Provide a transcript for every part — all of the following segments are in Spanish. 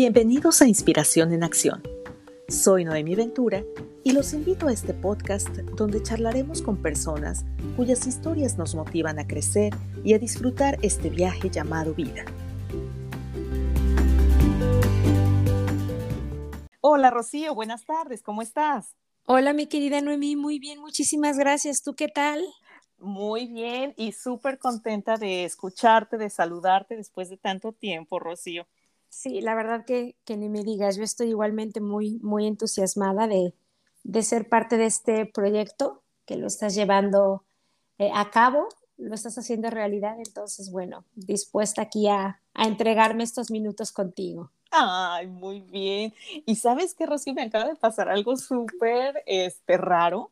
Bienvenidos a Inspiración en Acción. Soy Noemi Ventura y los invito a este podcast donde charlaremos con personas cuyas historias nos motivan a crecer y a disfrutar este viaje llamado vida. Hola Rocío, buenas tardes, ¿cómo estás? Hola mi querida Noemi, muy bien, muchísimas gracias. ¿Tú qué tal? Muy bien y súper contenta de escucharte, de saludarte después de tanto tiempo, Rocío. Sí, la verdad que, que ni me digas, yo estoy igualmente muy, muy entusiasmada de, de ser parte de este proyecto que lo estás llevando eh, a cabo, lo estás haciendo realidad, entonces, bueno, dispuesta aquí a, a entregarme estos minutos contigo. Ay, muy bien. Y sabes qué, Rocío, me acaba de pasar algo súper este, raro.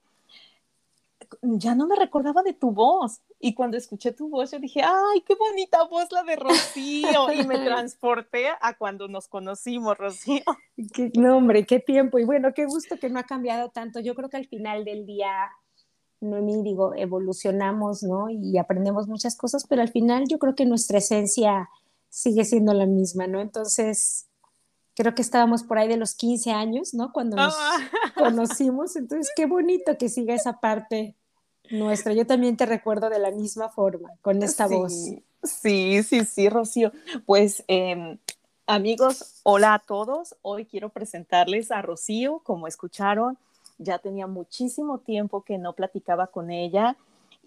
Ya no me recordaba de tu voz. Y cuando escuché tu voz, yo dije, ay, qué bonita voz la de Rocío. Y me transporté a cuando nos conocimos, Rocío. Qué, no, hombre, qué tiempo. Y bueno, qué gusto que no ha cambiado tanto. Yo creo que al final del día, Noemí, digo, evolucionamos, ¿no? Y aprendemos muchas cosas, pero al final yo creo que nuestra esencia sigue siendo la misma, ¿no? Entonces, creo que estábamos por ahí de los 15 años, ¿no? Cuando nos ah. conocimos. Entonces, qué bonito que siga esa parte nuestra. Yo también te recuerdo de la misma forma, con esta voz. Sí, sí, sí, Rocío. Pues em, amigos, hola a todos. Hoy quiero presentarles a Rocío, como escucharon. Ya tenía muchísimo tiempo que no platicaba con ella.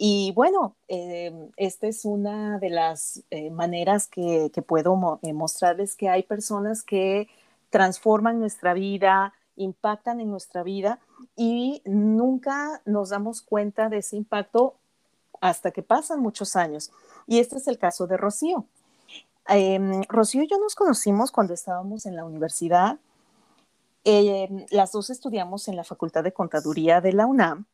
Y bueno, em, esta es una de las eh, maneras que, puedo eh, mostrarles que hay personas que transforman nuestra vida, impactan en nuestra vida y nunca nos damos cuenta de ese impacto hasta que pasan muchos años. Y este es el caso de Rocío. Em, Rocío y yo nos conocimos cuando estábamos en la universidad. Em, las dos estudiamos en la Facultad de Contaduría de la UNAM.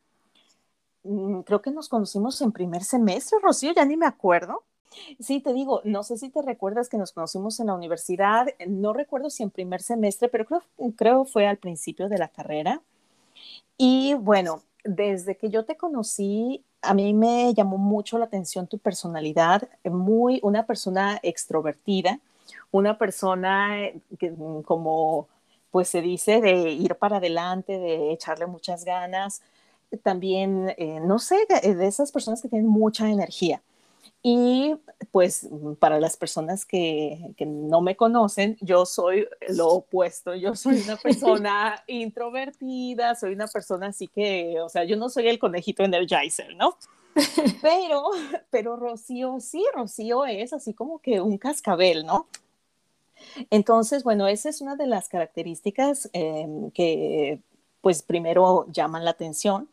Mm, creo que nos conocimos en primer semestre, Rocío, ya ni me acuerdo. Sí, te digo, no sé si te recuerdas que nos conocimos en la universidad, no recuerdo si en primer semestre, pero creo, creo fue al principio de la carrera. Y bueno, desde que yo te conocí, a mí me llamó mucho la atención tu personalidad, muy una persona extrovertida, una persona que como pues se dice de ir para adelante, de echarle muchas ganas, también, eh, no sé, de esas personas que tienen mucha energía. Y pues para las personas que, que, no me conocen, yo soy lo opuesto, yo soy una persona introvertida, soy una persona así que, o sea, yo no soy el conejito energizer, ¿no? Pero, pero Rocío, sí, Rocío es así como que un cascabel, ¿no? Entonces, bueno, esa es una de las características em, que pues primero llaman la atención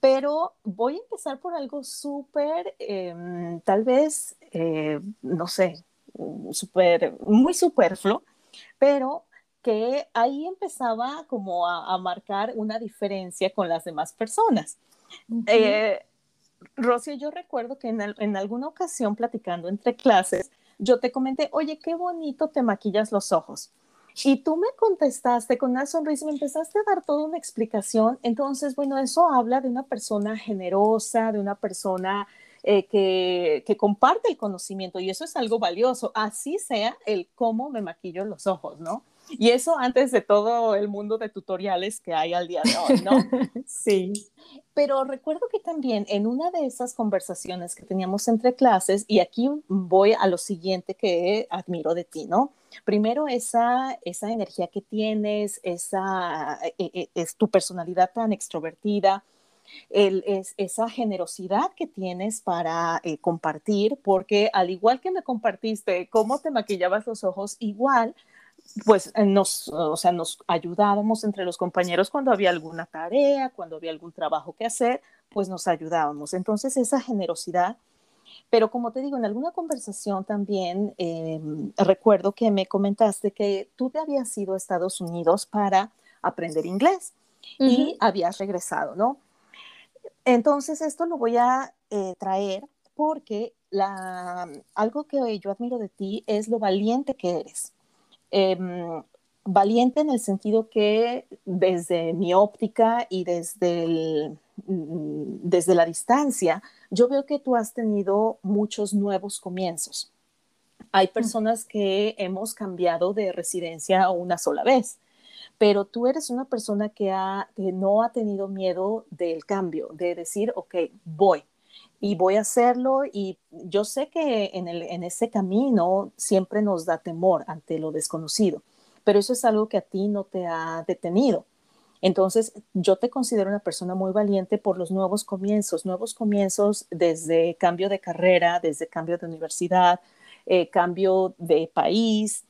pero voy a empezar por algo súper, em, tal vez, eh, no sé, súper, muy superfluo, pero que ahí empezaba como a, marcar una diferencia con las demás personas. Eh, Rocío, yo recuerdo que en, en, alguna ocasión platicando entre clases, yo te comenté, oye, qué bonito te maquillas los ojos. Y tú me contestaste con una sonrisa, me empezaste a dar toda una explicación. Entonces, bueno, eso habla de una persona generosa, de una persona eh, que, que, comparte el conocimiento y eso es algo valioso, así sea el cómo me maquillo los ojos, ¿no? Y eso antes de todo el mundo de tutoriales que hay al día de hoy, ¿no? sí. Pero recuerdo que también en una de esas conversaciones que teníamos entre clases, y aquí voy a lo siguiente que admiro de ti, ¿no? Primero, esa, esa energía que tienes, esa, e, e, es tu personalidad tan extrovertida, el, es, esa generosidad que tienes para eh, compartir, porque al igual que me compartiste cómo te maquillabas los ojos, igual pues eh, nos, o sea, nos ayudábamos entre los compañeros cuando había alguna tarea, cuando había algún trabajo que hacer, pues nos ayudábamos. Entonces, esa generosidad. Pero como te digo, en alguna conversación también em, recuerdo que me comentaste que tú te habías ido a Estados Unidos para aprender inglés y habías regresado, ¿no? Entonces, esto lo voy a eh, traer porque la, algo que yo admiro de ti es lo valiente que eres Em, valiente en el sentido que desde mi óptica y desde, mm, desde la distancia, yo veo que tú has tenido muchos nuevos comienzos. Hay personas que hemos cambiado de residencia una sola vez, pero tú eres una persona que, que no ha tenido miedo del cambio, de decir, ok, voy y voy a hacerlo y yo sé que en, el, en ese camino siempre nos da temor ante lo desconocido, pero eso es algo que a ti no te ha detenido. Entonces, yo te considero una persona muy valiente por los nuevos comienzos, nuevos comienzos desde cambio de carrera, desde cambio de universidad, eh, cambio de país.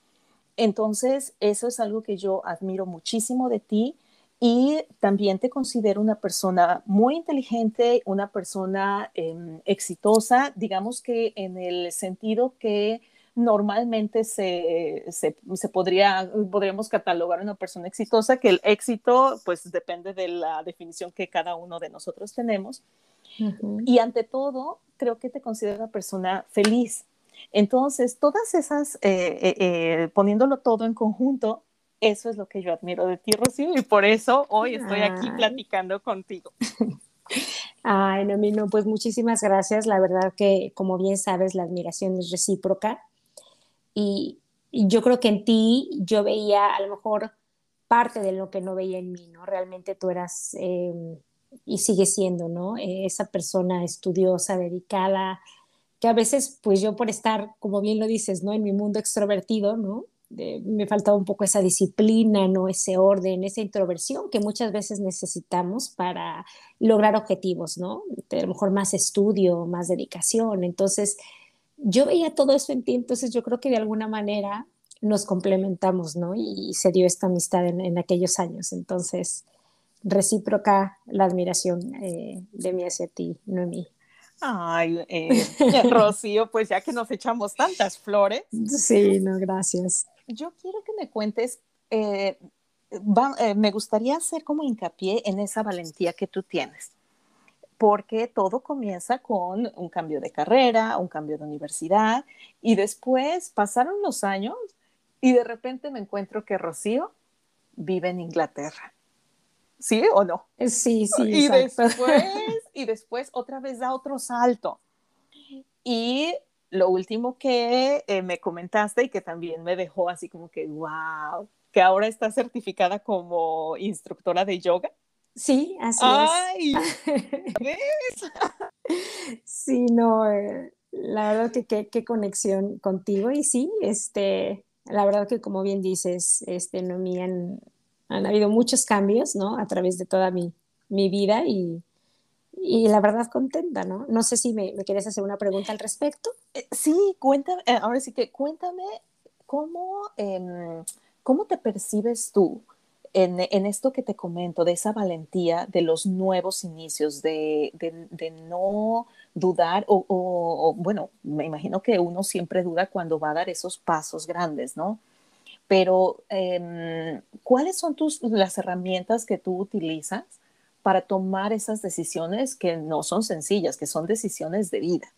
Entonces, eso es algo que yo admiro muchísimo de ti y también te considero una persona muy inteligente, una persona em, exitosa, digamos que en el sentido que normalmente se, se, podría, podríamos catalogar a una persona exitosa, que el éxito pues depende de la definición que cada uno de nosotros tenemos. Y ante todo, creo que te considero una persona feliz. Entonces, todas esas, eh, eh, eh, poniéndolo todo en conjunto, eso es lo que yo admiro de ti, Rocío, y por eso hoy estoy aquí platicando contigo. Ay, no, no, pues muchísimas gracias. La verdad que, como bien sabes, la admiración es recíproca. Y, yo creo que en ti yo veía a lo mejor parte de lo que no veía en mí, ¿no? Realmente tú eras em, y sigues siendo, ¿no? esa persona estudiosa, dedicada, que a veces, pues yo por estar, como bien lo dices, ¿no? En mi mundo extrovertido, ¿no? me faltaba un poco esa disciplina, ¿no? Ese orden, esa introversión que muchas veces necesitamos para lograr objetivos, ¿no? a lo mejor más estudio, más dedicación. Entonces, yo veía todo eso en ti, entonces yo creo que de alguna manera nos complementamos, ¿no? Y, se dio esta amistad en, aquellos años. Entonces, recíproca la admiración eh, de mí hacia ti, no mí. Ay, eh, Rocío, pues ya que nos echamos tantas flores. Sí, no, gracias. Yo quiero que me cuentes, eh, eh, me gustaría hacer como hincapié en esa valentía que tú tienes, porque todo comienza con un cambio de carrera, un cambio de universidad, y después pasaron los años y de repente me encuentro que Rocío vive en Inglaterra. ¿Sí o no? Sí, sí. Y después, y después otra vez da otro salto. Y lo último que eh, me comentaste y que también me dejó así como que, wow, que ahora está certificada como instructora de yoga. Sí, así ¡Ay! ¿Ves? sí, no, eh, la verdad que qué conexión contigo y sí, este, la verdad que como bien dices, este, no me han, han habido muchos cambios, ¿no? A través de toda mi, mi vida y, y la verdad contenta, ¿no? No sé si me, me quieres hacer una pregunta al respecto. Eh, sí, cuéntame, eh, ahora sí que cuéntame cómo, em, cómo te percibes tú en, en, esto que te comento, de esa valentía, de los nuevos inicios, de, de, no dudar, o, bueno, me imagino que uno siempre duda cuando va a dar esos pasos grandes, ¿no? Pero, em, ¿cuáles son tus, las herramientas que tú utilizas para tomar esas decisiones que no son sencillas, que son decisiones de vida.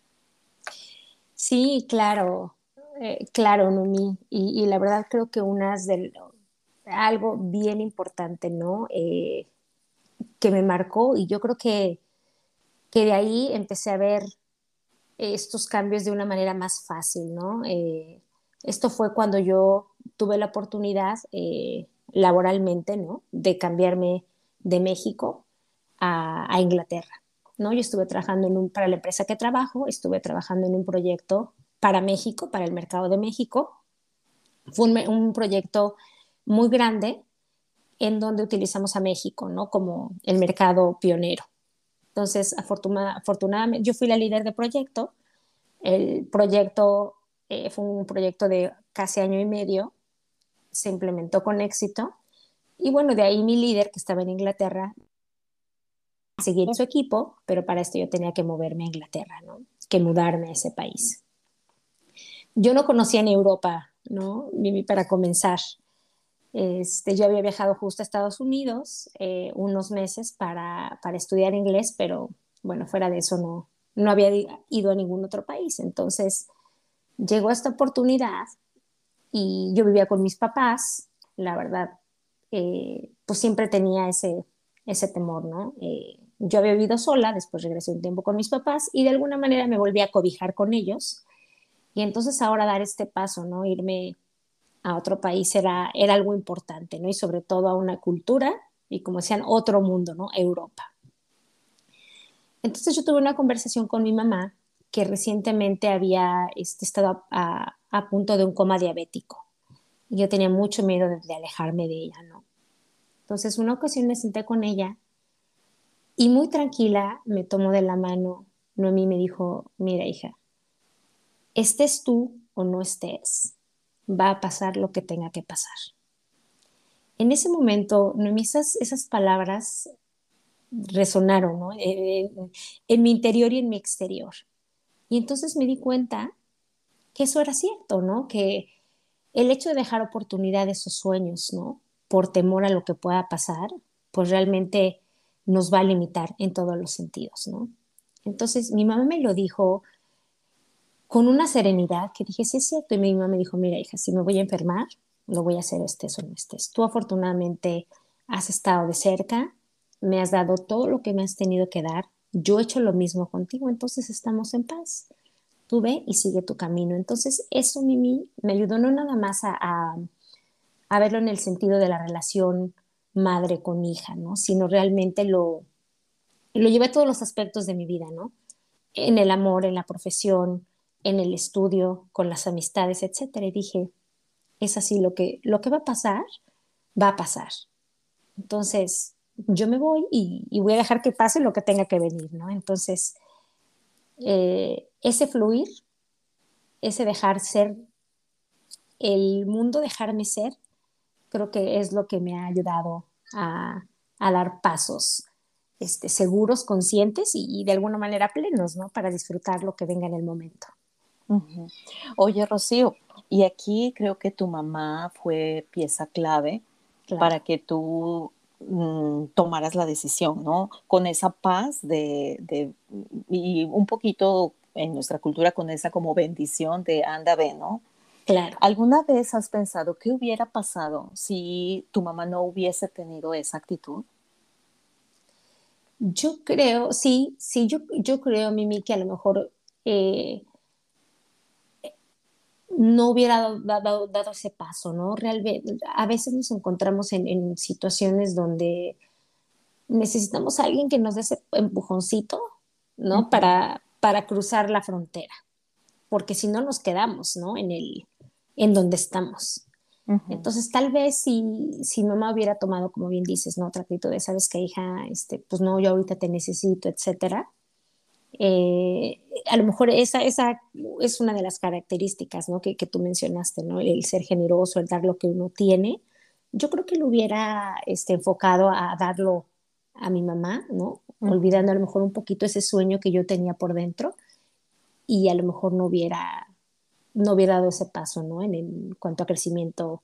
Sí, claro, eh, claro, Numi. Y, la verdad creo que unas de algo bien importante, ¿no? Eh, que me marcó y yo creo que, que de ahí empecé a ver estos cambios de una manera más fácil, ¿no? Eh, esto fue cuando yo tuve la oportunidad laboralmente, ¿no? De cambiarme de México a, Inglaterra. ¿no? Yo estuve trabajando en un, para la empresa que trabajo, estuve trabajando en un proyecto para México, para el mercado de México. Fue un, proyecto muy grande en donde utilizamos a México ¿no? como el mercado pionero. Entonces, afortunadamente, yo fui la líder de proyecto. El proyecto eh, fue un proyecto de casi año y medio, se implementó con éxito. Y bueno, de ahí mi líder, que estaba en Inglaterra, seguir su equipo, pero para esto yo tenía que moverme a Inglaterra, ¿no? Que mudarme a ese país. Yo no conocía en Europa, ¿no? Para comenzar. Este, yo había viajado justo a Estados Unidos eh, unos meses para, para, estudiar inglés, pero bueno, fuera de eso no, no había ido a ningún otro país. Entonces llegó esta oportunidad y yo vivía con mis papás, la verdad, eh, pues siempre tenía ese, ese temor, ¿no? Eh, yo había vivido sola, después regresé un tiempo con mis papás y de alguna manera me volví a cobijar con ellos. Y entonces ahora dar este paso, ¿no? Irme a otro país era, era algo importante, ¿no? Y sobre todo a una cultura y como decían, otro mundo, ¿no? Europa. Entonces yo tuve una conversación con mi mamá que recientemente había este, estado a, punto de un coma diabético. Y yo tenía mucho miedo de, de alejarme de ella, ¿no? Entonces una ocasión me senté con ella y muy tranquila me tomó de la mano Noemí me dijo, mira hija, estés tú o no estés, va a pasar lo que tenga que pasar. En ese momento, esas, esas palabras resonaron ¿no? en, mi interior y en mi exterior. Y entonces me di cuenta que eso era cierto, ¿no? Que el hecho de dejar oportunidades o sueños, ¿no? Por temor a lo que pueda pasar, pues realmente nos va a limitar en todos los sentidos, ¿no? Entonces mi mamá me lo dijo con una serenidad que dije, sí es cierto. Y mi mamá me dijo, mira hija, si me voy a enfermar, lo voy a hacer estés o no estés. Tú afortunadamente has estado de cerca, me has dado todo lo que me has tenido que dar, yo he hecho lo mismo contigo, entonces estamos en paz. Tú ve y sigue tu camino. Entonces eso, Mimi, me ayudó no nada más a, a, verlo en el sentido de la relación madre con hija, ¿no? Sino realmente lo, lo llevé a todos los aspectos de mi vida, ¿no? En el amor, en la profesión, en el estudio, con las amistades, etcétera. Y dije, es así, lo que, lo que va a pasar, va a pasar. Entonces, yo me voy y, voy a dejar que pase lo que tenga que venir, ¿no? Entonces, eh, ese fluir, ese dejar ser, el mundo dejarme ser, creo que es lo que me ha ayudado a, dar pasos este, seguros, conscientes y, de alguna manera plenos, ¿no? Para disfrutar lo que venga en el momento. Oye, Rocío, y aquí creo que tu mamá fue pieza clave para que tú mm, tomaras la decisión, ¿no? Con esa paz de, de, y un poquito en nuestra cultura con esa como bendición de anda, ve, ¿no? Claro. ¿Alguna vez has pensado qué hubiera pasado si tu mamá no hubiese tenido esa actitud? Yo creo, sí, sí, yo, yo creo, Mimi, que a lo mejor eh, no hubiera dado, dado, ese paso, ¿no? Realmente, a veces nos encontramos en, situaciones donde necesitamos a alguien que nos dé ese empujoncito, ¿no? para, para cruzar la frontera, porque si no nos quedamos, ¿no? En, el, en donde estamos. Entonces, tal vez si, si mamá hubiera tomado, como bien dices, ¿no? Otra actitud de, sabes que hija, este, pues no, yo ahorita te necesito, etcétera. Eh, a lo mejor esa, esa es una de las características, ¿no? Que, que, tú mencionaste, ¿no? El ser generoso, el dar lo que uno tiene. Yo creo que lo hubiera este, enfocado a darlo a mi mamá, ¿no? Olvidando a lo mejor un poquito ese sueño que yo tenía por dentro y a lo mejor no hubiera no hubiera dado ese paso, ¿no? En, cuanto a crecimiento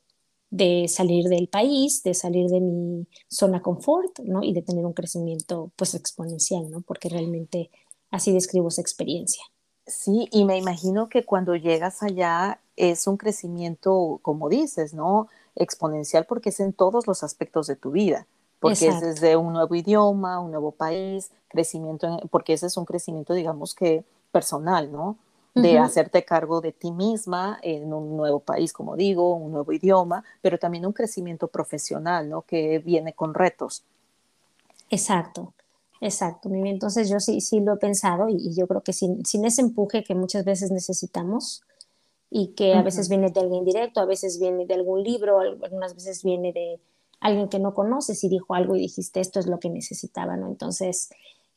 de salir del país, de salir de mi zona confort, ¿no? Y de tener un crecimiento, pues, exponencial, ¿no? Porque realmente así describo esa experiencia. Sí, y me imagino que cuando llegas allá es un crecimiento, como dices, ¿no? Exponencial porque es en todos los aspectos de tu vida, porque es desde un nuevo idioma, un nuevo país, crecimiento, porque ese es un crecimiento, digamos que personal, ¿no? de hacerte cargo de ti misma en un nuevo país, como digo, un nuevo idioma, pero también un crecimiento profesional, ¿no? Que viene con retos. Exacto, exacto. Entonces yo sí, sí lo he pensado y, yo creo que sin, sin, ese empuje que muchas veces necesitamos y que a veces viene de alguien directo, a veces viene de algún libro, algunas veces viene de alguien que no conoces y dijo algo y dijiste esto es lo que necesitaba, ¿no? Entonces,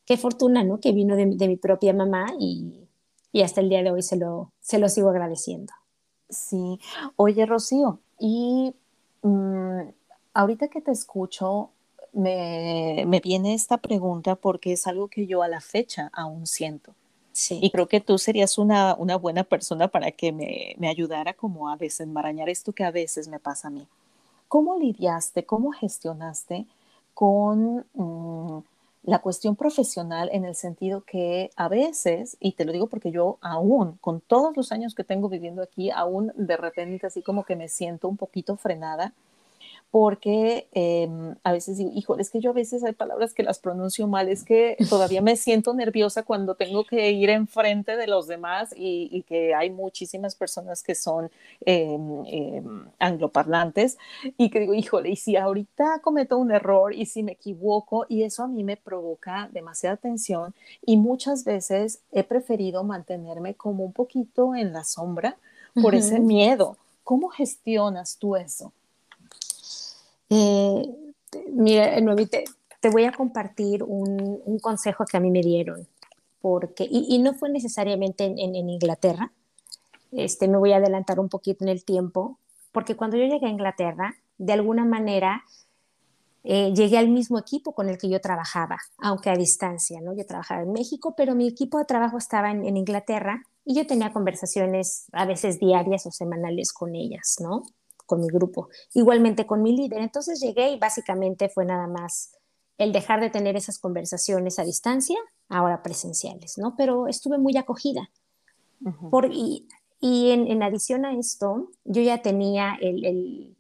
qué fortuna, ¿no? Que vino de, de mi propia mamá y, y hasta el día de hoy se lo, se lo sigo agradeciendo. Sí, oye Rocío, y mm, ahorita que te escucho, me, me, viene esta pregunta porque es algo que yo a la fecha aún siento. Sí. Y creo que tú serías una, una buena persona para que me, me, ayudara como a desenmarañar esto que a veces me pasa a mí. ¿Cómo lidiaste, cómo gestionaste con mm, la cuestión profesional en el sentido que a veces, y te lo digo porque yo aún, con todos los años que tengo viviendo aquí, aún de repente así como que me siento un poquito frenada, porque em, a veces digo, híjole, es que yo a veces hay palabras que las pronuncio mal, es que todavía me siento nerviosa cuando tengo que ir enfrente de los demás y, que hay muchísimas personas que son em, em, angloparlantes y que digo, híjole, y si ahorita cometo un error y si me equivoco y eso a mí me provoca demasiada tensión y muchas veces he preferido mantenerme como un poquito en la sombra por ese miedo. ¿Cómo gestionas tú eso? Eh, mira, te, te, voy a compartir un, consejo que a mí me dieron, porque, y, no fue necesariamente en, en, Inglaterra, este, me voy a adelantar un poquito en el tiempo, porque cuando yo llegué a Inglaterra, de alguna manera eh, llegué al mismo equipo con el que yo trabajaba, aunque a distancia, ¿no? Yo trabajaba en México, pero mi equipo de trabajo estaba en, en Inglaterra y yo tenía conversaciones a veces diarias o semanales con ellas, ¿no? Con mi grupo, igualmente con mi líder. Entonces llegué y básicamente fue nada más el dejar de tener esas conversaciones a distancia, ahora presenciales, ¿no? Pero estuve muy acogida. Por, y, y en, en, adición a esto, yo ya tenía el, el,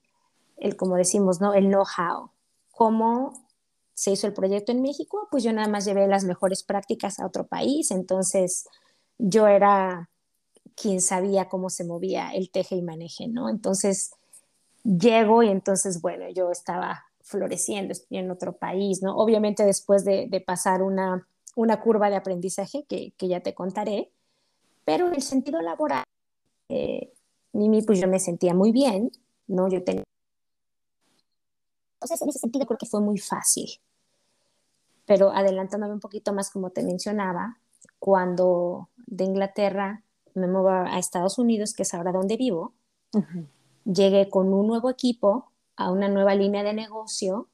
el como decimos, ¿no? El know-how. ¿Cómo se hizo el proyecto en México? Pues yo nada más llevé las mejores prácticas a otro país, entonces yo era quien sabía cómo se movía el teje y maneje, ¿no? Entonces, llego y entonces, bueno, yo estaba floreciendo, estoy en otro país, ¿no? Obviamente después de, pasar una, una, curva de aprendizaje que, que, ya te contaré, pero en el sentido laboral, eh, Mimi, pues yo me sentía muy bien, ¿no? Yo tenía... Entonces, en ese sentido creo que fue muy fácil. Pero adelantándome un poquito más, como te mencionaba, cuando de Inglaterra me muevo a Estados Unidos, que es ahora donde vivo, llegué con un nuevo equipo a una nueva línea de negocio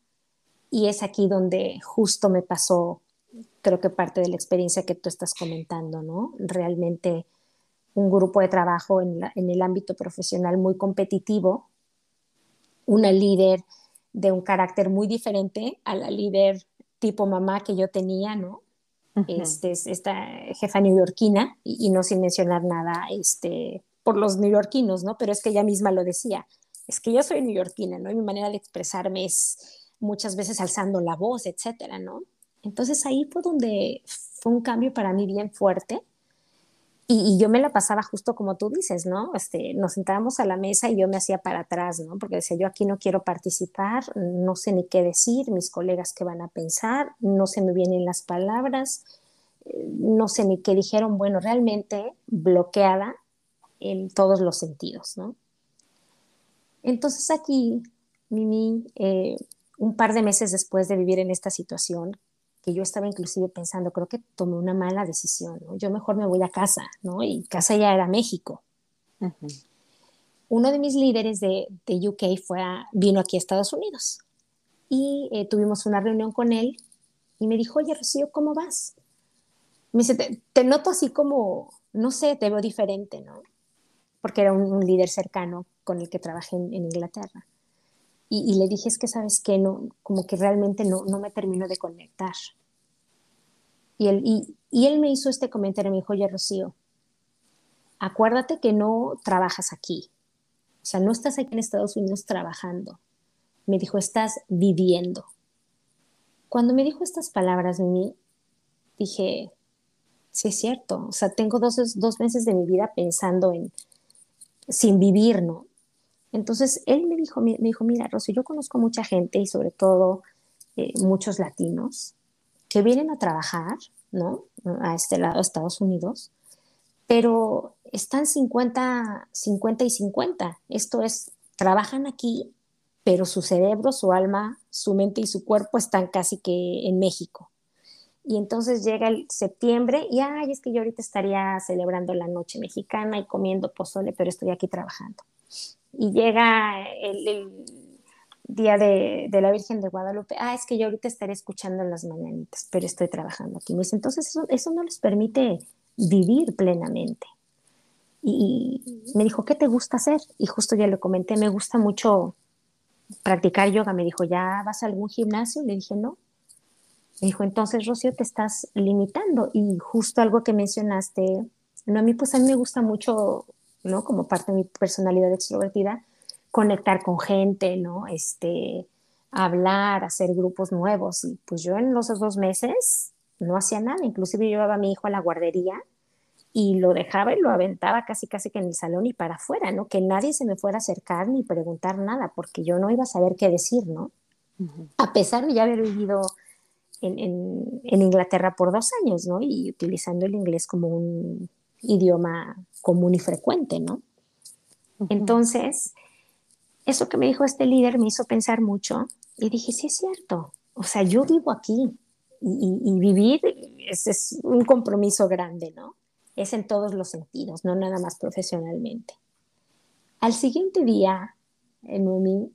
y es aquí donde justo me pasó, creo que parte de la experiencia que tú estás comentando, ¿no? Realmente un grupo de trabajo en, el ámbito profesional muy competitivo, una líder de un carácter muy diferente a la líder tipo mamá que yo tenía, ¿no? este, esta jefa neoyorquina, y, y, no sin mencionar nada este, por los neoyorquinos, ¿no? Pero es que ella misma lo decía, es que yo soy neoyorquina, ¿no? Y mi manera de expresarme es muchas veces alzando la voz, etcétera, ¿no? Entonces ahí fue donde fue un cambio para mí bien fuerte. Y, yo me la pasaba justo como tú dices, ¿no? Este, nos sentábamos a la mesa y yo me hacía para atrás, ¿no? Porque decía, yo aquí no quiero participar, no sé ni qué decir, mis colegas qué van a pensar, no se me vienen las palabras, eh, no sé ni qué dijeron, bueno, realmente bloqueada en todos los sentidos, ¿no? Entonces aquí, Mimi, eh, un par de meses después de vivir en esta situación, que yo estaba inclusive pensando, creo que tomé una mala decisión, ¿no? Yo mejor me voy a casa, ¿no? Y casa ya era México. Uno de mis líderes de, de UK fue vino aquí a Estados Unidos y eh, tuvimos una reunión con él y me dijo, oye, Rocío, ¿cómo vas? Me dice, te, te noto así como, no sé, te veo diferente, ¿no? Porque era un, líder cercano con el que trabajé en, Inglaterra. Y, le dije, es que sabes que no, como que realmente no, no me termino de conectar. Y él, y, y él me hizo este comentario, me dijo, oye, Rocío, acuérdate que no trabajas aquí. O sea, no estás aquí en Estados Unidos trabajando. Me dijo, estás viviendo. Cuando me dijo estas palabras, Mimi, dije, sí es cierto. O sea, tengo dos, dos meses de mi vida pensando en sin vivir, ¿no? Entonces, él me dijo, me dijo, mira, Rosy, yo conozco mucha gente y sobre todo eh, muchos latinos que vienen a trabajar, ¿no? A este lado, Estados Unidos, pero están 50, 50 y 50. Esto es, trabajan aquí, pero su cerebro, su alma, su mente y su cuerpo están casi que en México. Y entonces llega el septiembre y, ay, es que yo ahorita estaría celebrando la noche mexicana y comiendo pozole, pero estoy aquí trabajando. Y llega el, día de, la Virgen de Guadalupe, ah, es que yo ahorita estaré escuchando las mañanitas, pero estoy trabajando aquí. Entonces eso, eso no les permite vivir plenamente. Y, y me dijo, ¿qué te gusta hacer? Y justo ya le comenté, me gusta mucho practicar yoga. Me dijo, ¿ya vas a algún gimnasio? Le dije, no, me dijo, entonces, Rocío, te estás limitando. Y justo algo que mencionaste, no, a mí pues a mí me gusta mucho, ¿no? Como parte de mi personalidad extrovertida, conectar con gente, ¿no? Este, hablar, hacer grupos nuevos. Y pues yo en los dos meses no hacía nada, inclusive llevaba a mi hijo a la guardería y lo dejaba y lo aventaba casi casi que en el salón y para afuera, ¿no? Que nadie se me fuera a acercar ni preguntar nada, porque yo no iba a saber qué decir, ¿no? A pesar de ya haber vivido en, en, Inglaterra por dos años, ¿no? Y utilizando el inglés como un idioma común y frecuente, ¿no? Entonces, eso que me dijo este líder me hizo pensar mucho y dije, sí es cierto, o sea, yo vivo aquí y, y, vivir es, es, un compromiso grande, ¿no? Es en todos los sentidos, no nada más profesionalmente. Al siguiente día, en un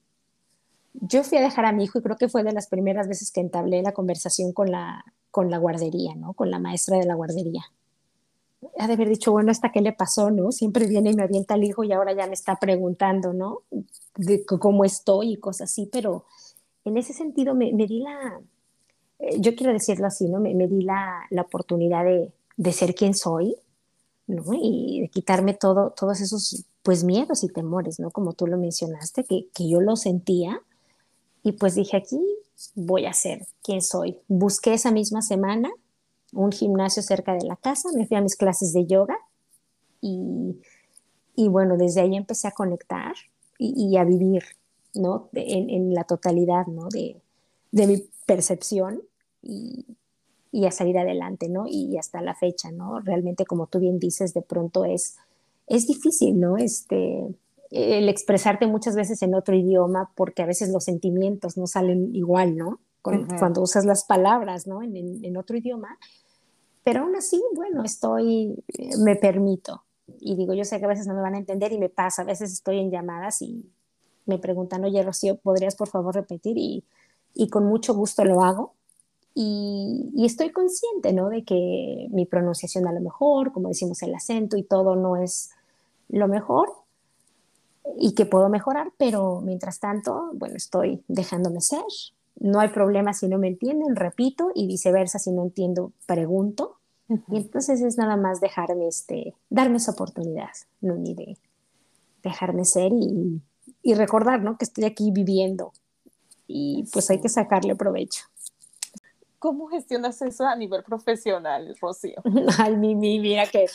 yo fui a dejar a mi hijo y creo que fue de las primeras veces que entablé la conversación con la, con la guardería, ¿no? Con la maestra de la guardería. Ha de haber dicho, bueno, ¿hasta qué le pasó, no? Siempre viene y me avienta el hijo y ahora ya me está preguntando, ¿no? De cómo estoy y cosas así, pero en ese sentido me, me di la, eh, yo quiero decirlo así, ¿no? Me, me di la, la oportunidad de, de, ser quien soy, ¿no? Y de quitarme todo, todos esos, pues, miedos y temores, ¿no? Como tú lo mencionaste, que, que yo lo sentía, y pues dije, aquí voy a ser quien soy. Busqué esa misma semana un gimnasio cerca de la casa, me fui a mis clases de yoga y, y bueno, desde ahí empecé a conectar y, a vivir, ¿no? en, en, la totalidad, ¿no? De, de mi percepción y, y, a salir adelante, ¿no? Y hasta la fecha, ¿no? Realmente, como tú bien dices, de pronto es, es difícil, ¿no? Este, el expresarte muchas veces en otro idioma, porque a veces los sentimientos no salen igual, ¿no? Cuando usas las palabras, ¿no? En, otro idioma. Pero aún así, bueno, estoy, me permito. Y digo, yo sé que a veces no me van a entender y me pasa. A veces estoy en llamadas y me preguntan, oye, Rocío, ¿podrías por favor repetir? Y, y con mucho gusto lo hago. Y, y, estoy consciente, ¿no? De que mi pronunciación a lo mejor, como decimos, el acento y todo no es lo mejor, y que puedo mejorar, pero mientras tanto, bueno, estoy dejándome ser. No hay problema si no me entienden, repito, y viceversa, si no entiendo, pregunto. Y entonces es nada más dejarme, este, darme esa oportunidad, ¿no? Ni de dejarme ser y, y recordar, ¿no? Que estoy aquí viviendo y pues hay que sacarle provecho. ¿Cómo gestionas eso a nivel profesional, Rocío? Ay, Mimi, mira que,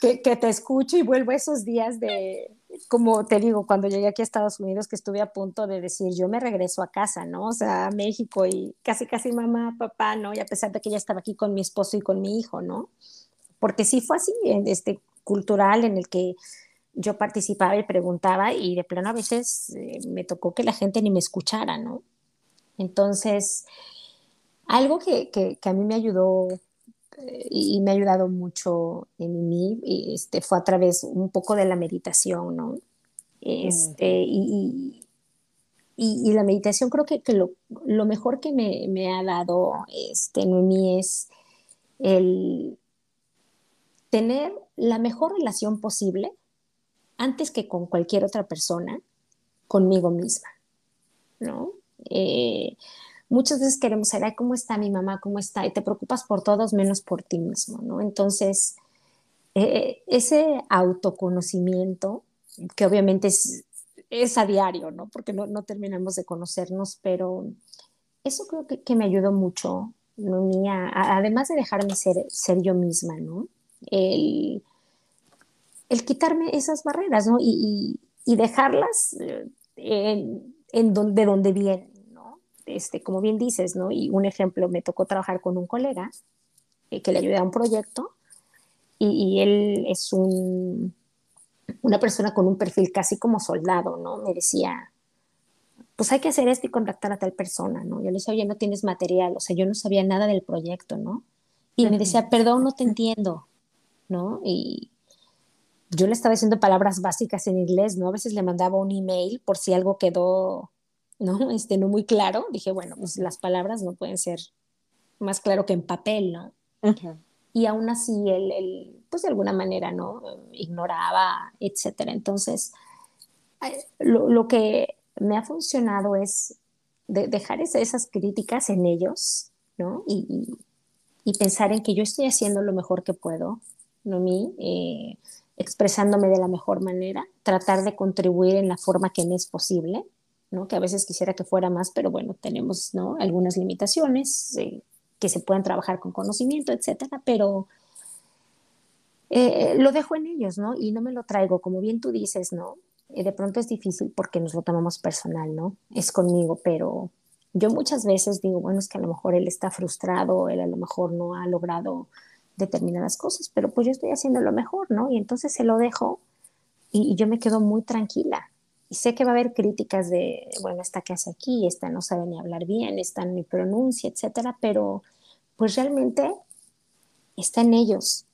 que, que te escucho y vuelvo a esos días de, como te digo, cuando llegué aquí a Estados Unidos, que estuve a punto de decir, yo me regreso a casa, ¿no? O sea, a México y casi, casi mamá, papá, ¿no? Y a pesar de que ya estaba aquí con mi esposo y con mi hijo, ¿no? Porque sí fue así, este, cultural, en el que yo participaba y preguntaba y de plano a veces eh, me tocó que la gente ni me escuchara, ¿no? Entonces, algo que, que, que a mí me ayudó y me ha ayudado mucho en mí, este, fue a través un poco de la meditación, ¿no? Este, y, y, y, la meditación creo que, que lo, lo, mejor que me, me, ha dado este, Noemí es el tener la mejor relación posible antes que con cualquier otra persona, conmigo misma, ¿no? Eh, muchas veces queremos saber cómo está mi mamá, cómo está, y te preocupas por todos menos por ti mismo, ¿no? Entonces, eh, ese autoconocimiento, que obviamente es, es, a diario, ¿no? Porque no, no, terminamos de conocernos, pero eso creo que, que me ayudó mucho, ¿no? Mía, además de dejarme ser, ser yo misma, ¿no? El, el quitarme esas barreras, ¿no? Y, y, y dejarlas eh, en, en donde, de donde vienen este, como bien dices, ¿no? Y un ejemplo, me tocó trabajar con un colega eh, que le ayudé a un proyecto y, él es un, una persona con un perfil casi como soldado, ¿no? Me decía, pues hay que hacer esto y contactar a tal persona, ¿no? Yo le decía, oye, no tienes material, o sea, yo no sabía nada del proyecto, ¿no? Y me decía, perdón, no te entiendo, ¿no? Y yo le estaba diciendo palabras básicas en inglés, ¿no? A veces le mandaba un email por si algo quedó ¿no? Este, no muy claro, dije, bueno, pues las palabras no pueden ser más claro que en papel, ¿no? Y aún así él, pues de alguna manera, ¿no? Ignoraba, etcétera. Entonces, lo, que me ha funcionado es dejar esas críticas en ellos, ¿no? Y, y, pensar en que yo estoy haciendo lo mejor que puedo, ¿no? mí, eh, expresándome de la mejor manera, tratar de contribuir en la forma que me es posible, ¿no? Que a veces quisiera que fuera más, pero bueno, tenemos. Algunas limitaciones eh, que se pueden trabajar con conocimiento, etcétera, pero eh, lo dejo en ellos, ¿no? Y no me lo traigo, como bien tú dices, ¿no? Eh, de pronto es difícil porque nos lo tomamos personal, ¿no? Es conmigo, pero yo muchas veces digo, bueno, es que a lo mejor él está frustrado, él a lo mejor no ha logrado determinadas cosas, pero pues yo estoy haciendo lo mejor, ¿no? Y entonces se lo dejo y, yo me quedo muy tranquila. Y sé que va a haber críticas de, bueno, esta que hace aquí, esta no sabe ni hablar bien, esta ni pronuncia, etcétera, pero pues realmente está en ellos.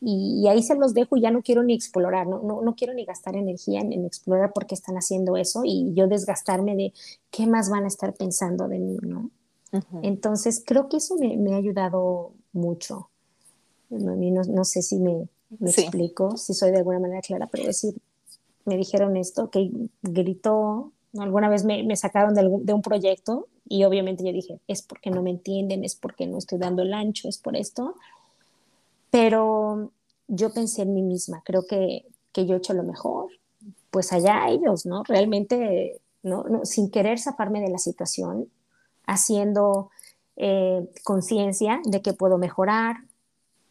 Y, ahí se los dejo y ya no quiero ni explorar, no, no, quiero ni gastar energía en, explorar por qué están haciendo eso y yo desgastarme de qué más van a estar pensando de mí, ¿no? Entonces, creo que eso me, ha ayudado mucho. No, no, sé si me, explico, si soy de alguna manera clara, pero decir, me dijeron esto, que gritó, alguna vez me, sacaron de, de, un proyecto y obviamente yo dije, es porque no me entienden, es porque no estoy dando el ancho, es por esto. Pero yo pensé en mí misma, creo que, que yo he hecho lo mejor, pues allá ellos, ¿no? Realmente, ¿no? sin querer zafarme de la situación, haciendo eh, conciencia de que puedo mejorar,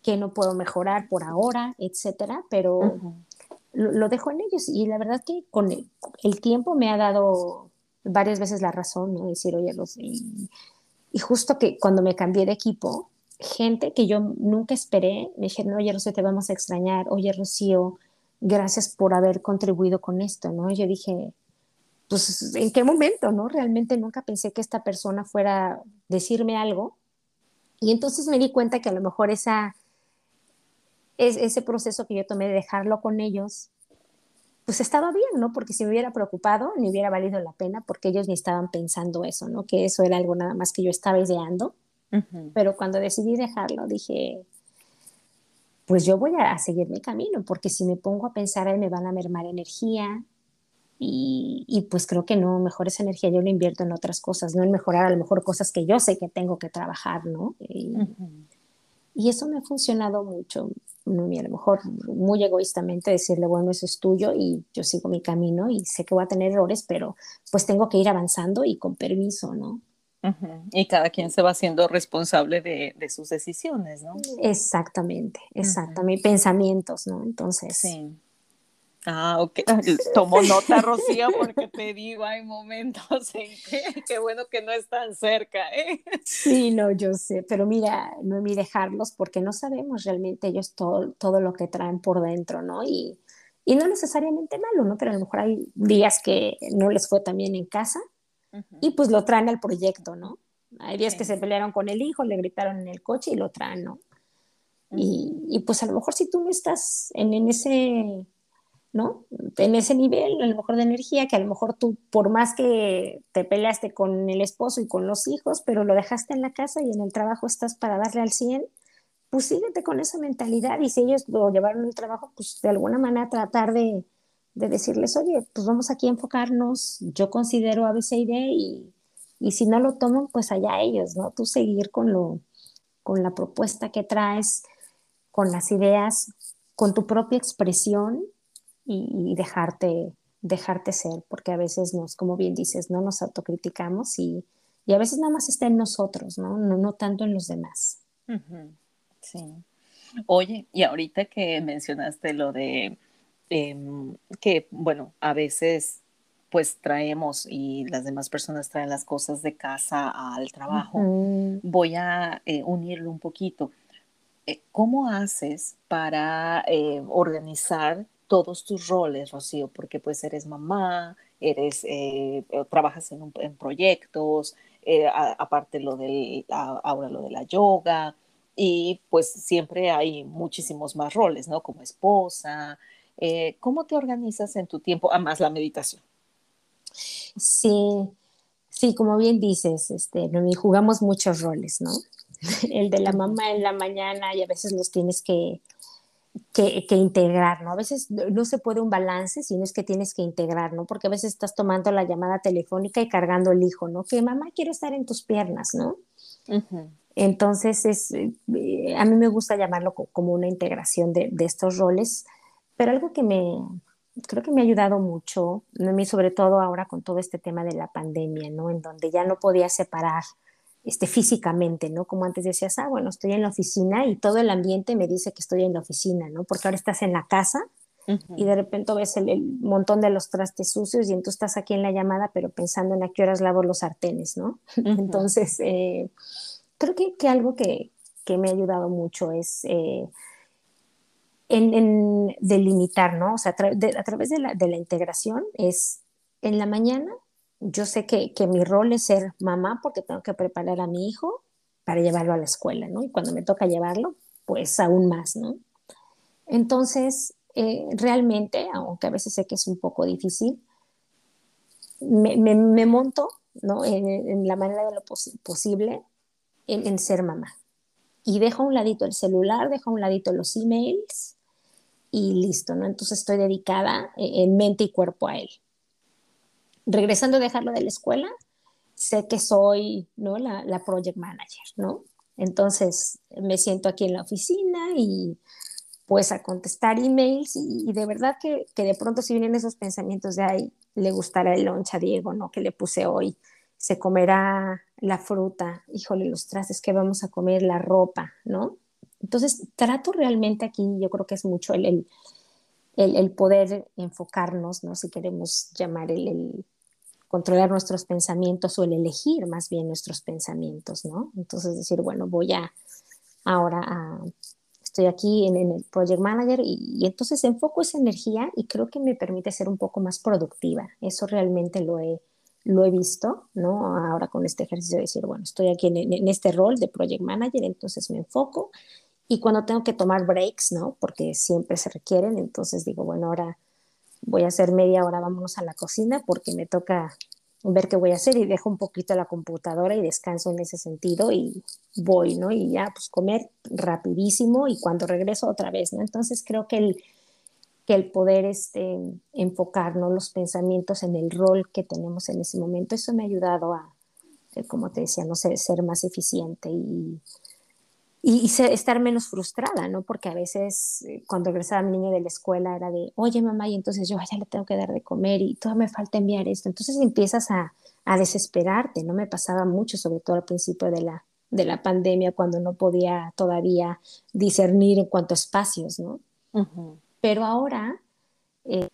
que no puedo mejorar por ahora, etcétera, pero lo, dejo en ellos y la verdad que con el, tiempo me ha dado varias veces la razón, ¿no? Decir, oye, los, y, justo que cuando me cambié de equipo, gente que yo nunca esperé, me dijeron, oye, Rocío, te vamos a extrañar, oye, Rocío, gracias por haber contribuido con esto, ¿no? Yo dije, pues, ¿en qué momento, no? Realmente nunca pensé que esta persona fuera decirme algo. Y entonces me di cuenta que a lo mejor esa, es, ese proceso que yo tomé de dejarlo con ellos, pues estaba bien, ¿no? Porque si me hubiera preocupado, ni hubiera valido la pena, porque ellos ni estaban pensando eso, ¿no? Que eso era algo nada más que yo estaba ideando. Pero cuando decidí dejarlo, dije, pues yo voy a, seguir mi camino, porque si me pongo a pensar ahí me van a mermar energía y, y, pues creo que no, mejor esa energía yo la invierto en otras cosas, no en mejorar a lo mejor cosas que yo sé que tengo que trabajar, ¿no? Y, y eso me ha funcionado mucho, y a lo mejor muy egoístamente decirle, bueno, eso es tuyo y yo sigo mi camino y sé que voy a tener errores, pero pues tengo que ir avanzando y con permiso, ¿no? Y cada quien se va haciendo responsable de, sus decisiones, ¿no? Exactamente, exactamente, pensamientos, ¿no? Entonces. Sí. Ah, ok. Tomo nota, Rocío, porque te digo, hay momentos en que qué bueno que no están cerca, ¿eh? Sí, no, yo sé, pero mira, no mi dejarlos porque no sabemos realmente ellos todo, todo lo que traen por dentro, ¿no? Y, y no necesariamente malo, ¿no? Pero a lo mejor hay días que no les fue tan bien en casa y pues lo traen al proyecto, ¿no? Hay días que se pelearon con el hijo, le gritaron en el coche y lo traen, ¿no? y, y, pues a lo mejor si tú no estás en, en, ese, ¿no? En ese nivel, a lo mejor de energía, que a lo mejor tú, por más que te peleaste con el esposo y con los hijos, pero lo dejaste en la casa y en el trabajo estás para darle al 100, pues síguete con esa mentalidad y si ellos lo llevaron al trabajo, pues de alguna manera tratar de, de decirles, oye, pues vamos aquí a enfocarnos, yo considero ABCD y, y si no lo toman, pues allá ellos, ¿no? Tú seguir con, lo, con la propuesta que traes, con las ideas, con tu propia expresión y, dejarte, dejarte ser, porque a veces nos, como bien dices, no nos autocriticamos y, y a veces nada más está en nosotros, ¿no? No, no tanto en los demás. Sí. Oye, y ahorita que mencionaste lo de Em, que, bueno, a veces pues traemos y las demás personas traen las cosas de casa al trabajo. Voy a eh, unirlo un poquito. Eh, ¿Cómo haces para eh, organizar todos tus roles, Rocío? Porque pues eres mamá, eres, trabajas en, en proyectos, aparte lo del, ahora lo de la yoga, y pues siempre hay muchísimos más roles, ¿no? Como esposa, eh, ¿Cómo te organizas en tu tiempo, además la meditación? Sí, sí, como bien dices, este, jugamos muchos roles, ¿no? El de la mamá en la mañana y a veces los tienes que, que, integrar, ¿no? A veces no se puede un balance, sino es que tienes que integrar, ¿no? Porque a veces estás tomando la llamada telefónica y cargando el hijo, ¿no? Que mamá quiere estar en tus piernas, ¿no? Entonces, es, eh, a mí me gusta llamarlo como una integración de, de estos roles pero algo que me, creo que me ha ayudado mucho, sobre todo ahora con todo este tema de la pandemia, ¿no? En donde ya no podía separar este, físicamente, ¿no? Como antes decías, ah, bueno, estoy en la oficina y todo el ambiente me dice que estoy en la oficina, ¿no? Porque ahora estás en la casa y de repente ves el, montón de los trastes sucios y entonces estás aquí en la llamada, pero pensando en a qué horas lavo los sartenes, ¿no? Entonces, eh, creo que, que algo que, que, me ha ayudado mucho es eh, en, delimitar, ¿no? O sea, a, través de la, de la, integración es en la mañana, yo sé que, que, mi rol es ser mamá porque tengo que preparar a mi hijo para llevarlo a la escuela, ¿no? Y cuando me toca llevarlo, pues aún más, ¿no? Entonces, eh, realmente, aunque a veces sé que es un poco difícil, me, me, monto ¿no? En, la manera de lo posible en, ser mamá. Y dejo a un ladito el celular, dejo a un ladito los emails y listo, ¿no? Entonces estoy dedicada eh, en mente y cuerpo a él. Regresando a dejarlo de la escuela, sé que soy, ¿no? La, la project manager, ¿no? Entonces me siento aquí en la oficina y pues a contestar emails y, de verdad que, que, de pronto si vienen esos pensamientos de, ay, le gustará el lunch a Diego, ¿no? Que le puse hoy, se comerá la fruta, híjole, los trastes que vamos a comer, la ropa, ¿no? Entonces, trato realmente aquí, yo creo que es mucho el, el, el, poder enfocarnos, ¿no? Si queremos llamar el, el, controlar nuestros pensamientos o el elegir más bien nuestros pensamientos, ¿no? Entonces, decir, bueno, voy a ahora a estoy aquí en, el Project Manager y, entonces enfoco esa energía y creo que me permite ser un poco más productiva. Eso realmente lo he, lo he visto, ¿no? Ahora con este ejercicio de decir, bueno, estoy aquí en, en, este rol de Project Manager, entonces me enfoco y cuando tengo que tomar breaks, ¿no? Porque siempre se requieren, entonces digo, bueno, ahora voy a hacer media hora, vámonos a la cocina porque me toca ver qué voy a hacer y dejo un poquito la computadora y descanso en ese sentido y voy, ¿no? Y ya, pues comer rapidísimo y cuando regreso otra vez, ¿no? Entonces creo que el, que el poder este, enfocarnos los pensamientos en el rol que tenemos en ese momento, eso me ha ayudado a, como te decía, no sé, ser más eficiente y, y, estar menos frustrada, ¿no? Porque a veces eh, cuando regresaba mi niño de la escuela era de, oye mamá, y entonces yo ya le tengo que dar de comer y todavía me falta enviar esto. Entonces empiezas a, a, desesperarte, ¿no? Me pasaba mucho, sobre todo al principio de la, de la pandemia, cuando no podía todavía discernir en cuanto a espacios, ¿no? Pero ahora, eh,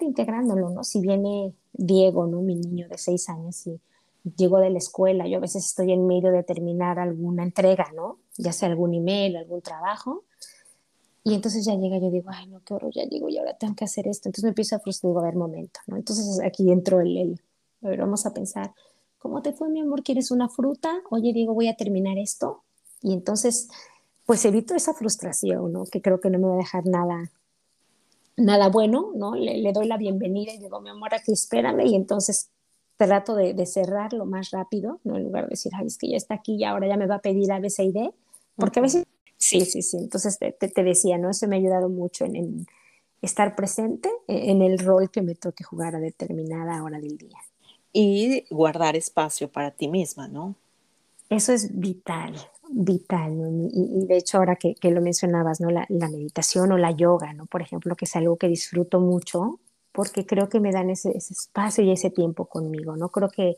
integrándolo, ¿no? Si viene Diego, ¿no? Mi niño de seis años y llego de la escuela, yo a veces estoy en medio de terminar alguna entrega, ¿no? Ya sea algún email, algún trabajo. Y entonces ya llega, yo digo, ay, no, qué horror, ya llego y ahora tengo que hacer esto. Entonces me empiezo a frustrar, digo, a ver, momento, ¿no? Entonces aquí entro el, el, a ver, vamos a pensar, ¿cómo te fue, mi amor? ¿Quieres una fruta? Oye, digo, voy a terminar esto. Y entonces, pues evito esa frustración, ¿no? Que creo que no me va a dejar nada, nada bueno, ¿no? Le, le doy la bienvenida y digo, mi amor, aquí espérame. Y entonces trato de, de, cerrar lo más rápido, ¿no? En lugar de decir, ay, es que ya está aquí y ahora ya me va a pedir A, B, C y D, porque a veces, sí, sí, sí, entonces te, te, decía, ¿no? Eso me ha ayudado mucho en, en, estar presente en el rol que me toque jugar a determinada hora del día. Y guardar espacio para ti misma, ¿no? Eso es vital, vital, ¿no? y, y, de hecho ahora que, que lo mencionabas, ¿no? La, la, meditación o la yoga, ¿no? Por ejemplo, que es algo que disfruto mucho, porque creo que me dan ese, espacio y ese tiempo conmigo, ¿no? Creo que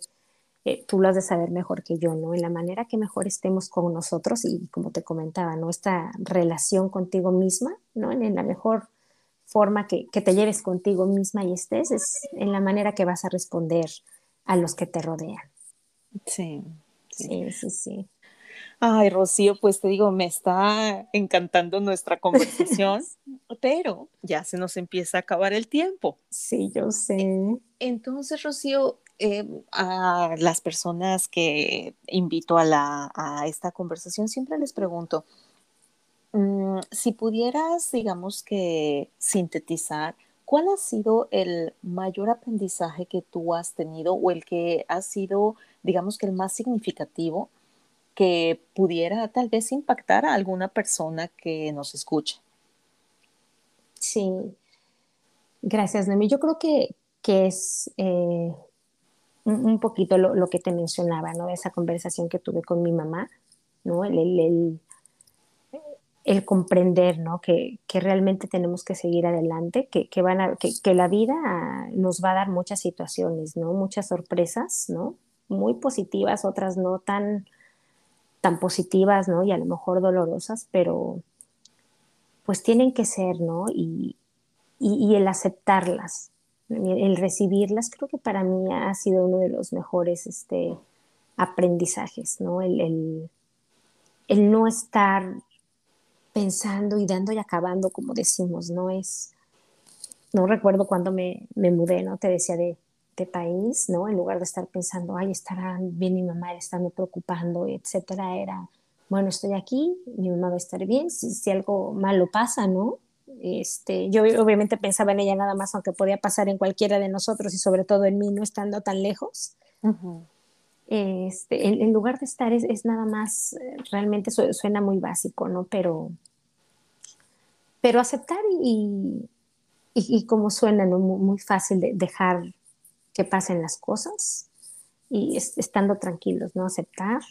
eh, tú lo has de saber mejor que yo, ¿no? En la manera que mejor estemos con nosotros y como te comentaba, ¿no? Esta relación contigo misma, ¿no? En, la mejor forma que, que, te lleves contigo misma y estés es en la manera que vas a responder a los que te rodean. Sí, sí, sí, sí. Ay, Rocío, pues te digo, me está encantando nuestra conversación, pero ya se nos empieza a acabar el tiempo. Sí, yo sé. Entonces, Rocío, eh, a las personas que invito a, la, a esta conversación, siempre les pregunto, mm, si pudieras, digamos que, sintetizar, ¿cuál ha sido el mayor aprendizaje que tú has tenido o el que ha sido, digamos que, el más significativo? Que pudiera tal vez impactar a alguna persona que nos escuche. Sí, gracias, Nemi. Yo creo que, que es eh, un, poquito lo, lo, que te mencionaba, ¿no? Esa conversación que tuve con mi mamá, ¿no? El, el, el comprender, ¿no? Que, realmente tenemos que seguir adelante, que, van a, que, la vida nos va a dar muchas situaciones, ¿no? Muchas sorpresas, ¿no? Muy positivas, otras no tan, tan positivas, ¿no? Y a lo mejor dolorosas, pero pues tienen que ser, ¿no? Y, el aceptarlas, el recibirlas, creo que para mí ha sido uno de los mejores este, aprendizajes, ¿no? El, el no estar pensando y dando y acabando, como decimos, no es, no recuerdo cuando me, me mudé, ¿no? Te decía de, de, país, ¿no? En lugar de estar pensando, ay, estará bien mi mamá, estarme preocupando, etcétera, era, bueno, estoy aquí, mi mamá va a estar bien, si, si algo malo pasa, ¿no? Este, yo obviamente pensaba en ella nada más, aunque podía pasar en cualquiera de nosotros y sobre todo en mí, no estando tan lejos. este, en, lugar de estar, es, es nada más, realmente suena muy básico, ¿no? Pero, pero aceptar y, y, como suena, ¿no? muy, fácil de dejar que pasen las cosas y estando tranquilos, ¿no? Aceptar,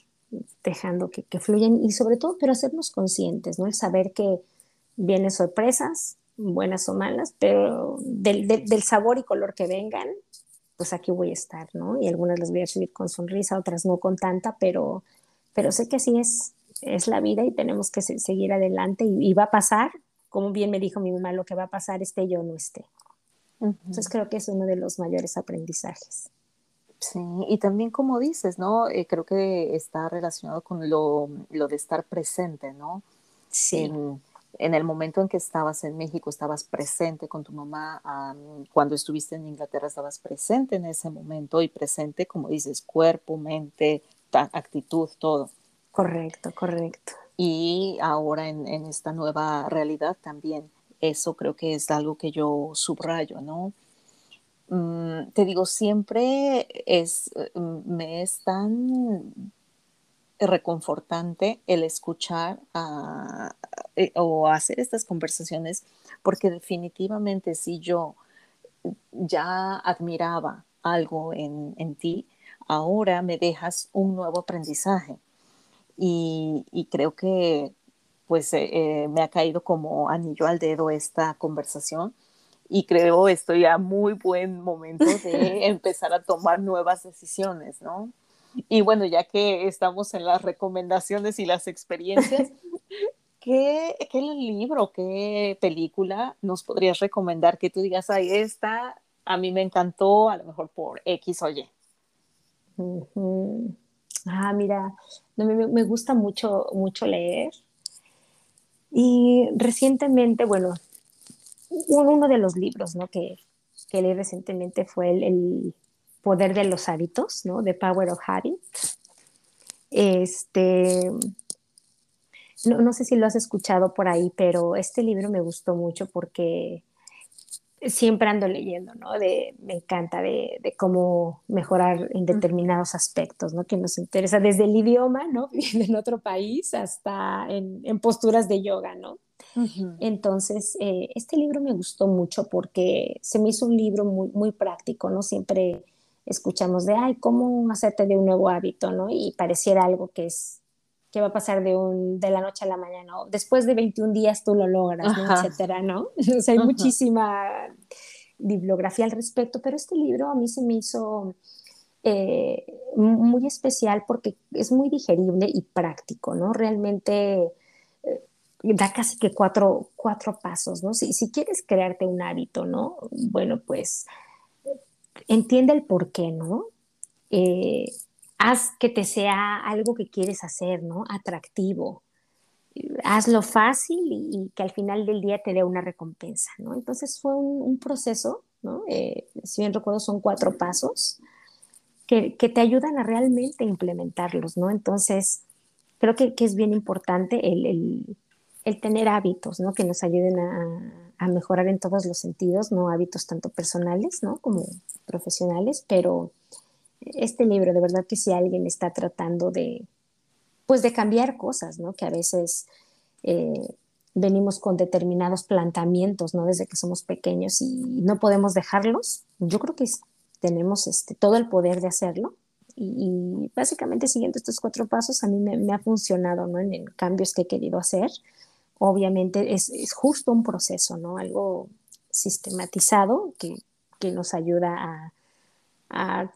dejando que, que, fluyan y sobre todo, pero hacernos conscientes, ¿no? El saber que vienen sorpresas, buenas o malas, pero del, del, sabor y color que vengan, pues aquí voy a estar, ¿no? Y algunas las voy a recibir con sonrisa, otras no con tanta, pero, pero sé que así es, es la vida y tenemos que seguir adelante y, y va a pasar como bien me dijo mi mamá, lo que va a pasar esté yo no esté. Entonces creo que es uno de los mayores aprendizajes. Sí, y también como dices, ¿no? Eh, creo que está relacionado con lo, lo, de estar presente, ¿no? Sí. En, en, el momento en que estabas en México, estabas presente con tu mamá, cuando estuviste en Inglaterra, estabas presente en ese momento y presente, como dices, cuerpo, mente, actitud, todo. Correcto, correcto y ahora en, esta nueva realidad también. Eso creo que es algo que yo subrayo, ¿no? Mm, te digo, siempre es, mm, me es tan reconfortante el escuchar eh, o hacer estas conversaciones, porque definitivamente si yo ya admiraba algo en, en ti, ahora me dejas un nuevo aprendizaje y, creo que pues eh, eh, me ha caído como anillo al dedo esta conversación y creo estoy a muy buen momento de empezar a tomar nuevas decisiones, ¿no? Y bueno, ya que estamos en las recomendaciones y las experiencias, ¿qué, qué libro, qué película nos podrías recomendar que tú digas, ahí esta a mí me encantó, a lo mejor por X o Y? Ah, mira, me, gusta mucho, mucho leer. Y recientemente, bueno, uno de los libros ¿no? que, que leí recientemente fue el, Poder de los Hábitos, ¿no? The Power of Habits. Este, no, no, sé si lo has escuchado por ahí, pero este libro me gustó mucho porque siempre ando leyendo, ¿no? De, me encanta de, de, cómo mejorar en determinados aspectos, ¿no? Que nos interesa, desde el idioma, ¿no? en otro país hasta en, en posturas de yoga, ¿no? Entonces, eh, este libro me gustó mucho porque se me hizo un libro muy, muy práctico, ¿no? Siempre escuchamos de, ay, ¿cómo hacerte de un nuevo hábito, ¿no? Y pareciera algo que es que va a pasar de, un, de la noche a la mañana, o después de 21 días tú lo logras, ¿no? etcétera, ¿no? O sea, hay muchísima bibliografía al respecto, pero este libro a mí se me hizo eh, muy especial porque es muy digerible y práctico, ¿no? Realmente eh, da casi que cuatro, cuatro pasos, ¿no? Si, si, quieres crearte un hábito, ¿no? Bueno, pues entiende el por qué, ¿no? Eh, haz que te sea algo que quieres hacer, ¿no? Atractivo. Hazlo fácil y, que al final del día te dé una recompensa, ¿no? Entonces fue un, proceso. Eh, si bien recuerdo son cuatro pasos que, te ayudan a realmente implementarlos, ¿no? Entonces creo que, es bien importante el, tener hábitos, ¿no? Que nos ayuden a, a, mejorar en todos los sentidos, ¿no? Hábitos tanto personales, ¿no? Como profesionales, pero este libro, de verdad que si alguien está tratando de, pues de cambiar cosas, ¿no? Que a veces eh, venimos con determinados planteamientos, ¿no? Desde que somos pequeños y no podemos dejarlos. Yo creo que tenemos este, todo el poder de hacerlo. Y, básicamente siguiendo estos cuatro pasos a mí me, ha funcionado, ¿no? En, cambios que he querido hacer obviamente es, justo un proceso, ¿no? Algo sistematizado que, nos ayuda a,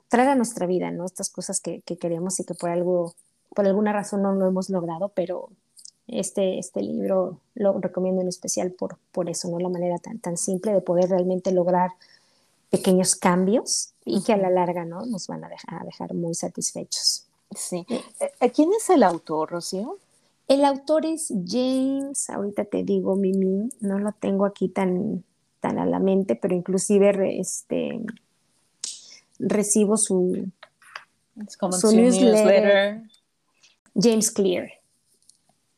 traer a nuestra vida, ¿no? Estas cosas que, queremos y que por algo, por alguna razón no lo hemos logrado, pero este, este libro lo recomiendo en especial por, por eso, ¿no? La manera tan, tan simple de poder realmente lograr pequeños cambios y que a la larga, ¿no? Nos van a dejar, a dejar muy satisfechos. Sí. Eh, eh, ¿Quién es el autor, Rocío? El autor es James, ahorita te digo Mimi, no lo tengo aquí tan, tan a la mente, pero inclusive este, recibo su, su newsletter. James Clear.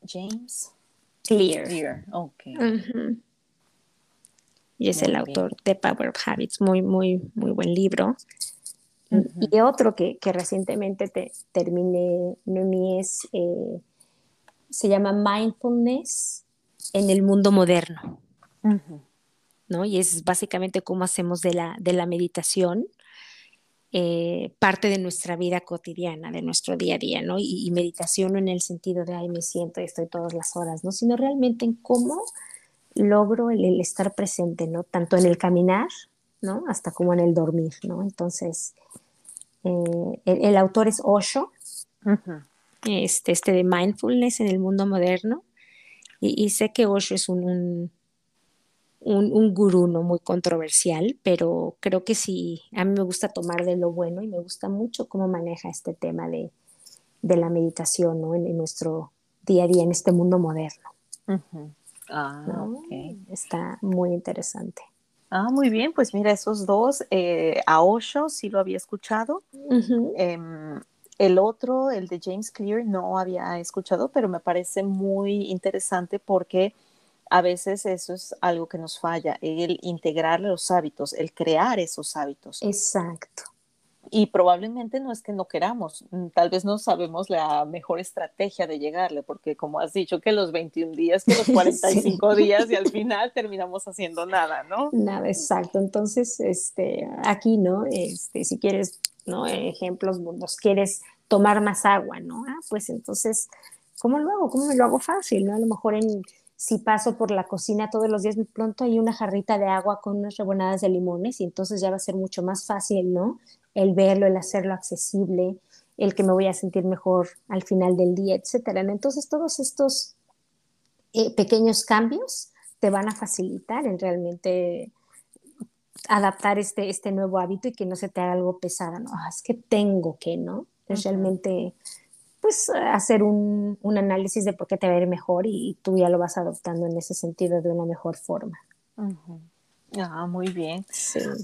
James Clear. Clear, ok. Y es el autor de Power of Habits, muy, muy, muy buen libro. Y otro que, que recientemente te, terminé, Noemi, es eh, se llama mindfulness en el mundo moderno. ¿no? Y es básicamente cómo hacemos de la, de la meditación eh, parte de nuestra vida cotidiana, de nuestro día a día, ¿no? Y, meditación no en el sentido de, ay, me siento y estoy todas las horas, ¿no? Sino realmente en cómo logro el, estar presente, ¿no? Tanto en el caminar, ¿no? Hasta como en el dormir, ¿no? Entonces, eh, el, autor es Osho, este, este de mindfulness en el mundo moderno. Y, sé que Osho es un, un, un, gurú no muy controversial, pero creo que sí, a mí me gusta tomar de lo bueno y me gusta mucho cómo maneja este tema de, de la meditación ¿no? en, nuestro día a día, en este mundo moderno. ah, Está muy interesante. Ah, muy bien, pues mira, esos dos, eh, a Osho sí lo había escuchado. El otro, el de James Clear, no había escuchado, pero me parece muy interesante porque a veces eso es algo que nos falla, el integrar los hábitos, el crear esos hábitos. Exacto. Y probablemente no es que no queramos, mm, tal vez no sabemos la mejor estrategia de llegarle, porque como has dicho, que los 21 días, que los 45 días y al final terminamos haciendo nada, ¿no? Nada, exacto. Entonces, este, aquí, ¿no? Este, si quieres ¿no? Ejemplos nos quieres tomar más agua, ¿no? Ah, pues entonces, ¿cómo lo hago? ¿Cómo me lo hago fácil, no? A lo mejor en, si paso por la cocina todos los días, pronto hay una jarrita de agua con unas rebanadas de limones y entonces ya va a ser mucho más fácil, ¿no? El verlo, el hacerlo accesible, el que me voy a sentir mejor al final del día, etcétera. Entonces, todos estos eh, pequeños cambios te van a facilitar en realmente adaptar este, este nuevo hábito y que no se te haga algo pesado, ¿no? Ah, es que tengo que, ¿no? Es realmente, pues, hacer un, un, análisis de por qué te va a ir mejor y, tú ya lo vas adoptando en ese sentido de una mejor forma. Ah, muy bien.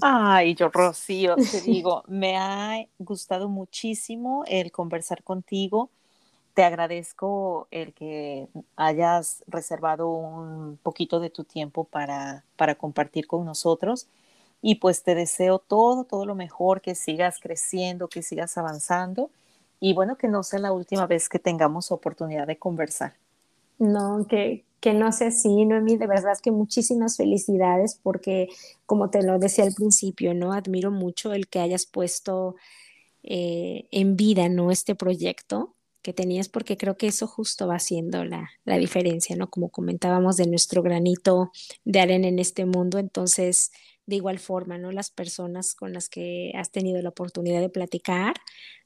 Ay, yo, Rocío, te digo, me ha gustado muchísimo el conversar contigo. Te agradezco el que hayas reservado un poquito de tu tiempo para, para compartir con nosotros y pues te deseo todo, todo lo mejor, que sigas creciendo, que sigas avanzando y bueno, que no sea la última vez que tengamos oportunidad de conversar. No, que, que no sea así, Noemi, de verdad que muchísimas felicidades porque como te lo decía al principio, ¿no? Admiro mucho el que hayas puesto eh, en vida, ¿no? Este proyecto que tenías porque creo que eso justo va siendo la, la diferencia, ¿no? Como comentábamos de nuestro granito de arena en este mundo, entonces de igual forma, ¿no? Las personas con las que has tenido la oportunidad de platicar,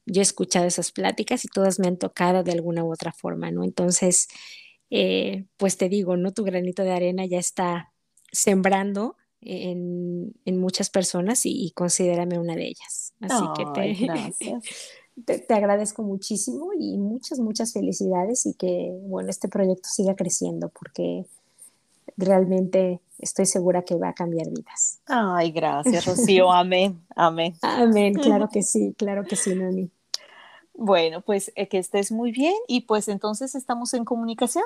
yo he escuchado esas pláticas y todas me han tocado de alguna u otra forma, ¿no? Entonces, eh, pues te digo, ¿no? Tu granito de arena ya está sembrando en, muchas personas y, considérame una de ellas. Así que te, te, agradezco muchísimo y muchas, muchas felicidades y que, bueno, este proyecto siga creciendo porque realmente estoy segura que va a cambiar vidas. Ay, gracias, Rocío. Amén, amén. Amén, claro que sí, claro que sí, Nani. Bueno, pues eh, que estés muy bien y pues entonces estamos en comunicación.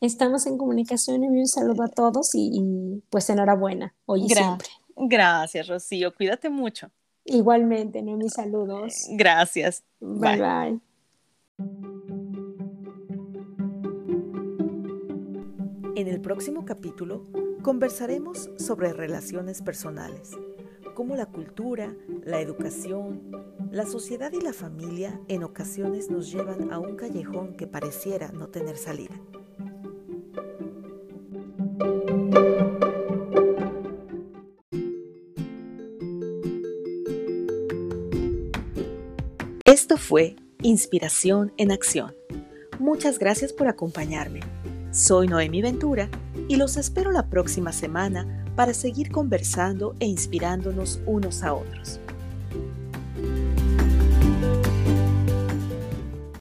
Estamos en comunicación y un saludo a todos y, pues enhorabuena, hoy y siempre. Gracias, Rocío. Cuídate mucho. Igualmente, mis saludos. Gracias. bye. bye. En el próximo capítulo Conversaremos sobre relaciones personales, cómo la cultura, la educación, la sociedad y la familia en ocasiones nos llevan a un callejón que pareciera no tener salida. Esto fue Inspiración en Acción. Muchas gracias por acompañarme. Soy Noemi Ventura y los espero la próxima semana para seguir conversando e inspirándonos unos a otros.